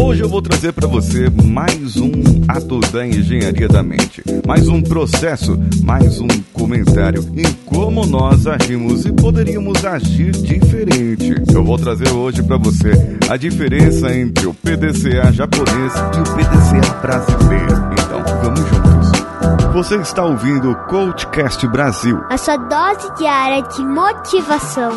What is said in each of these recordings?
Hoje eu vou trazer para você mais um ato da engenharia da mente, mais um processo, mais um comentário em como nós agimos e poderíamos agir diferente. Eu vou trazer hoje para você a diferença entre o PDCA japonês e o PDCA brasileiro. Então, vamos juntos. Você está ouvindo o Coachcast Brasil. A sua dose diária de motivação.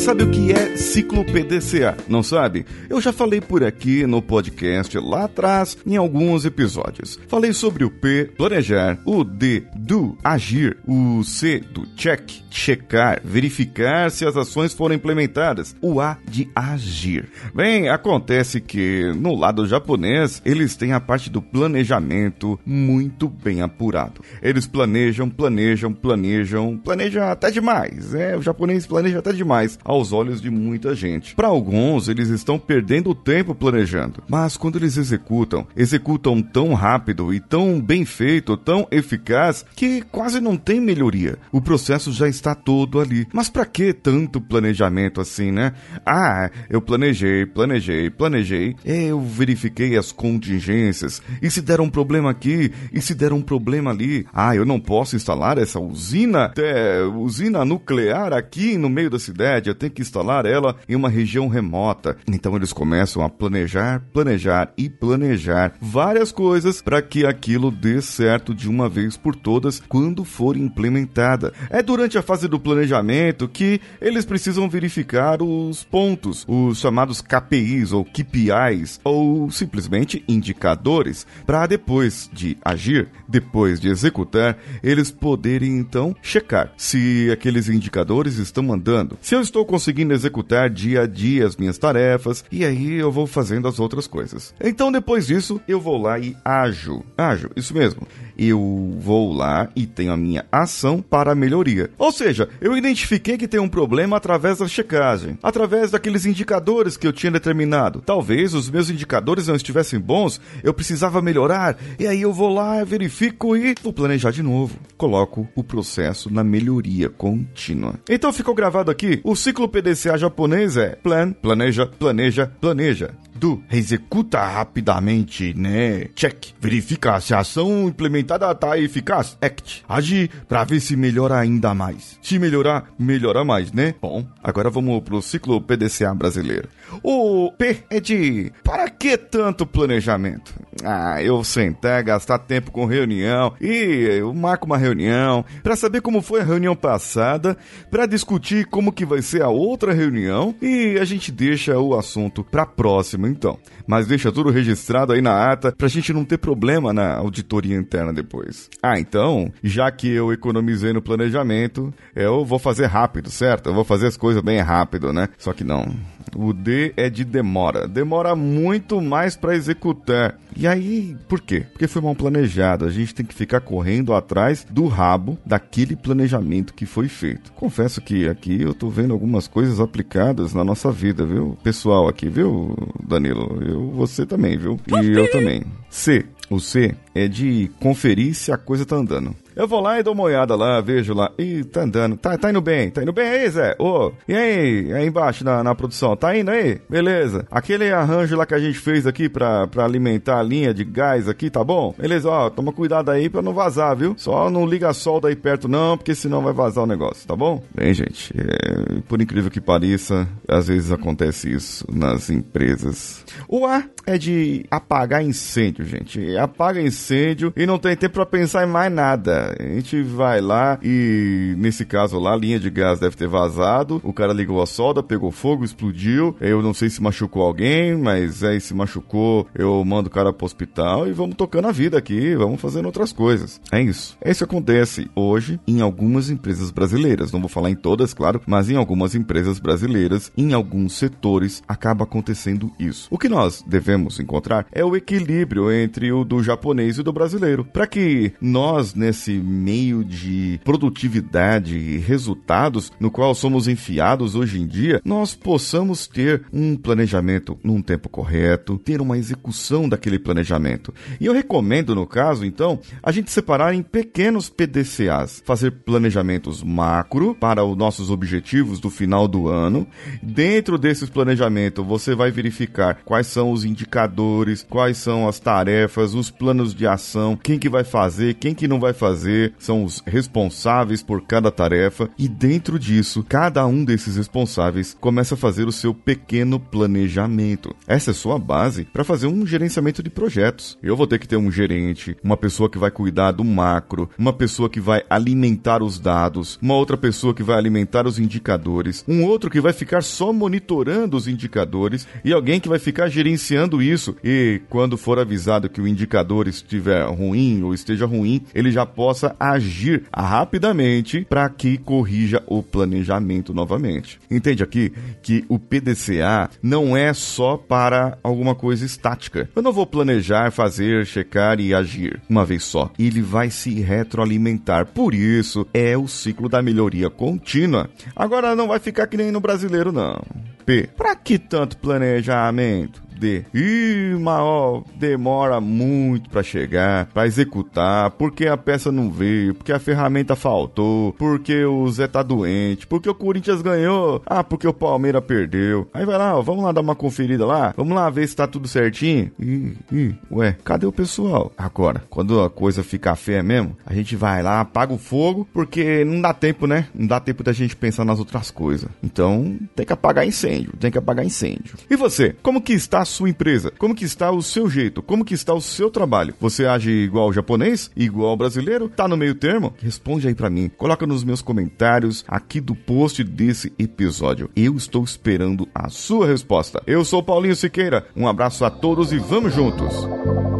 Sabe o que é ciclo PDCA, não sabe? Eu já falei por aqui no podcast lá atrás em alguns episódios. Falei sobre o P, planejar, o D, do, agir, o C, do check, checar, verificar se as ações foram implementadas, o A de agir. Bem, acontece que no lado japonês eles têm a parte do planejamento muito bem apurado. Eles planejam, planejam, planejam, planejam até demais. É, o japonês planeja até demais aos olhos de muita gente. Para alguns, eles estão perdendo tempo planejando, mas quando eles executam, executam tão rápido e tão bem feito, tão eficaz, que quase não tem melhoria. O processo já está todo ali. Mas para que tanto planejamento assim, né? Ah, eu planejei, planejei, planejei, eu verifiquei as contingências, e se der um problema aqui, e se der um problema ali, ah, eu não posso instalar essa usina, é, usina nuclear aqui no meio da cidade, eu tenho que instalar ela em uma região remota. Então eles começam a planejar, planejar e planejar várias coisas para que aquilo dê certo de uma vez por todas quando for implementada. É durante a fase do planejamento que eles precisam verificar os pontos, os chamados KPIs ou KPIs, ou simplesmente indicadores, para depois de agir, depois de executar, eles poderem então checar se aqueles indicadores estão andando. Se eu estou conseguindo executar dia a dia as minhas tarefas e aí eu vou fazendo as outras coisas. Então depois disso eu vou lá e ajo. Ajo, isso mesmo. Eu vou lá e tenho a minha ação para melhoria. Ou seja, eu identifiquei que tem um problema através da checagem, através daqueles indicadores que eu tinha determinado. Talvez os meus indicadores não estivessem bons, eu precisava melhorar, e aí eu vou lá, verifico e vou planejar de novo. Coloco o processo na melhoria contínua. Então ficou gravado aqui o ciclo PDCA japonês é plan, planeja, planeja, planeja. Do, executa rapidamente, né? Check. Verifica se a ação implementada tá eficaz. Act. Age para ver se melhora ainda mais. Se melhorar, melhora mais, né? Bom, agora vamos pro ciclo PDCA brasileiro. O P é de para que tanto planejamento? Ah, eu sentar, gastar tempo com reunião e eu marco uma reunião para saber como foi a reunião passada, para discutir como que vai ser a outra reunião e a gente deixa o assunto para próxima então. Mas deixa tudo registrado aí na ata pra gente não ter problema na auditoria interna depois. Ah, então, já que eu economizei no planejamento, eu vou fazer rápido, certo? Eu vou fazer as coisas bem rápido, né? Só que não. O D é de demora. Demora muito mais para executar. E aí, por quê? Porque foi mal planejado. A gente tem que ficar correndo atrás do rabo daquele planejamento que foi feito. Confesso que aqui eu tô vendo algumas coisas aplicadas na nossa vida, viu? Pessoal aqui, viu, Danilo? Eu, você também, viu? E eu também. C. O C é de conferir se a coisa tá andando. Eu vou lá e dou uma olhada lá, vejo lá. Ih, tá andando. Tá, tá indo bem. Tá indo bem aí, Zé? Ô, oh, e aí? Aí embaixo na, na produção. Tá indo aí? Beleza. Aquele arranjo lá que a gente fez aqui pra, pra alimentar a linha de gás aqui, tá bom? Beleza, ó. Toma cuidado aí pra não vazar, viu? Só não liga solda aí perto não, porque senão vai vazar o negócio, tá bom? Bem, gente, é, por incrível que pareça, às vezes acontece isso nas empresas. O A é de apagar incêndio, gente. Apaga incêndio e não tem tempo pra pensar em mais nada. A gente vai lá e, nesse caso lá, a linha de gás deve ter vazado. O cara ligou a solda, pegou fogo, explodiu. Eu não sei se machucou alguém, mas aí se machucou, eu mando o cara pro hospital e vamos tocando a vida aqui, vamos fazendo outras coisas. É isso. Isso acontece hoje em algumas empresas brasileiras. Não vou falar em todas, claro, mas em algumas empresas brasileiras, em alguns setores, acaba acontecendo isso. O que nós devemos encontrar é o equilíbrio entre o do japonês e do brasileiro, para que nós, nesse nesse meio de produtividade e resultados no qual somos enfiados hoje em dia, nós possamos ter um planejamento num tempo correto, ter uma execução daquele planejamento. E eu recomendo, no caso, então, a gente separar em pequenos PDCAs, fazer planejamentos macro para os nossos objetivos do final do ano. Dentro desses planejamentos, você vai verificar quais são os indicadores, quais são as tarefas, os planos de ação, quem que vai fazer, quem que não vai fazer, são os responsáveis por cada tarefa e dentro disso, cada um desses responsáveis começa a fazer o seu pequeno planejamento. Essa é sua base para fazer um gerenciamento de projetos. Eu vou ter que ter um gerente, uma pessoa que vai cuidar do macro, uma pessoa que vai alimentar os dados, uma outra pessoa que vai alimentar os indicadores, um outro que vai ficar só monitorando os indicadores e alguém que vai ficar gerenciando isso e quando for avisado que o indicador estiver ruim ou esteja ruim, ele já possa agir rapidamente para que corrija o planejamento novamente. Entende aqui que o PDCA não é só para alguma coisa estática. Eu não vou planejar, fazer, checar e agir uma vez só. Ele vai se retroalimentar. Por isso é o ciclo da melhoria contínua. Agora não vai ficar que nem no brasileiro não. P. Para que tanto planejamento? D. Ih, maior, demora muito para chegar, para executar, porque a peça não veio, porque a ferramenta faltou, porque o Zé tá doente, porque o Corinthians ganhou, ah, porque o Palmeiras perdeu. Aí vai lá, ó, vamos lá dar uma conferida lá, vamos lá ver se tá tudo certinho. Ih, ih, ué, cadê o pessoal? Agora, quando a coisa ficar feia mesmo, a gente vai lá, apaga o fogo, porque não dá tempo, né? Não dá tempo da gente pensar nas outras coisas. Então, tem que apagar incêndio, tem que apagar incêndio. E você, como que está sua empresa? Como que está o seu jeito? Como que está o seu trabalho? Você age igual japonês? Igual brasileiro? Tá no meio termo? Responde aí para mim. Coloca nos meus comentários aqui do post desse episódio. Eu estou esperando a sua resposta. Eu sou Paulinho Siqueira. Um abraço a todos e vamos juntos.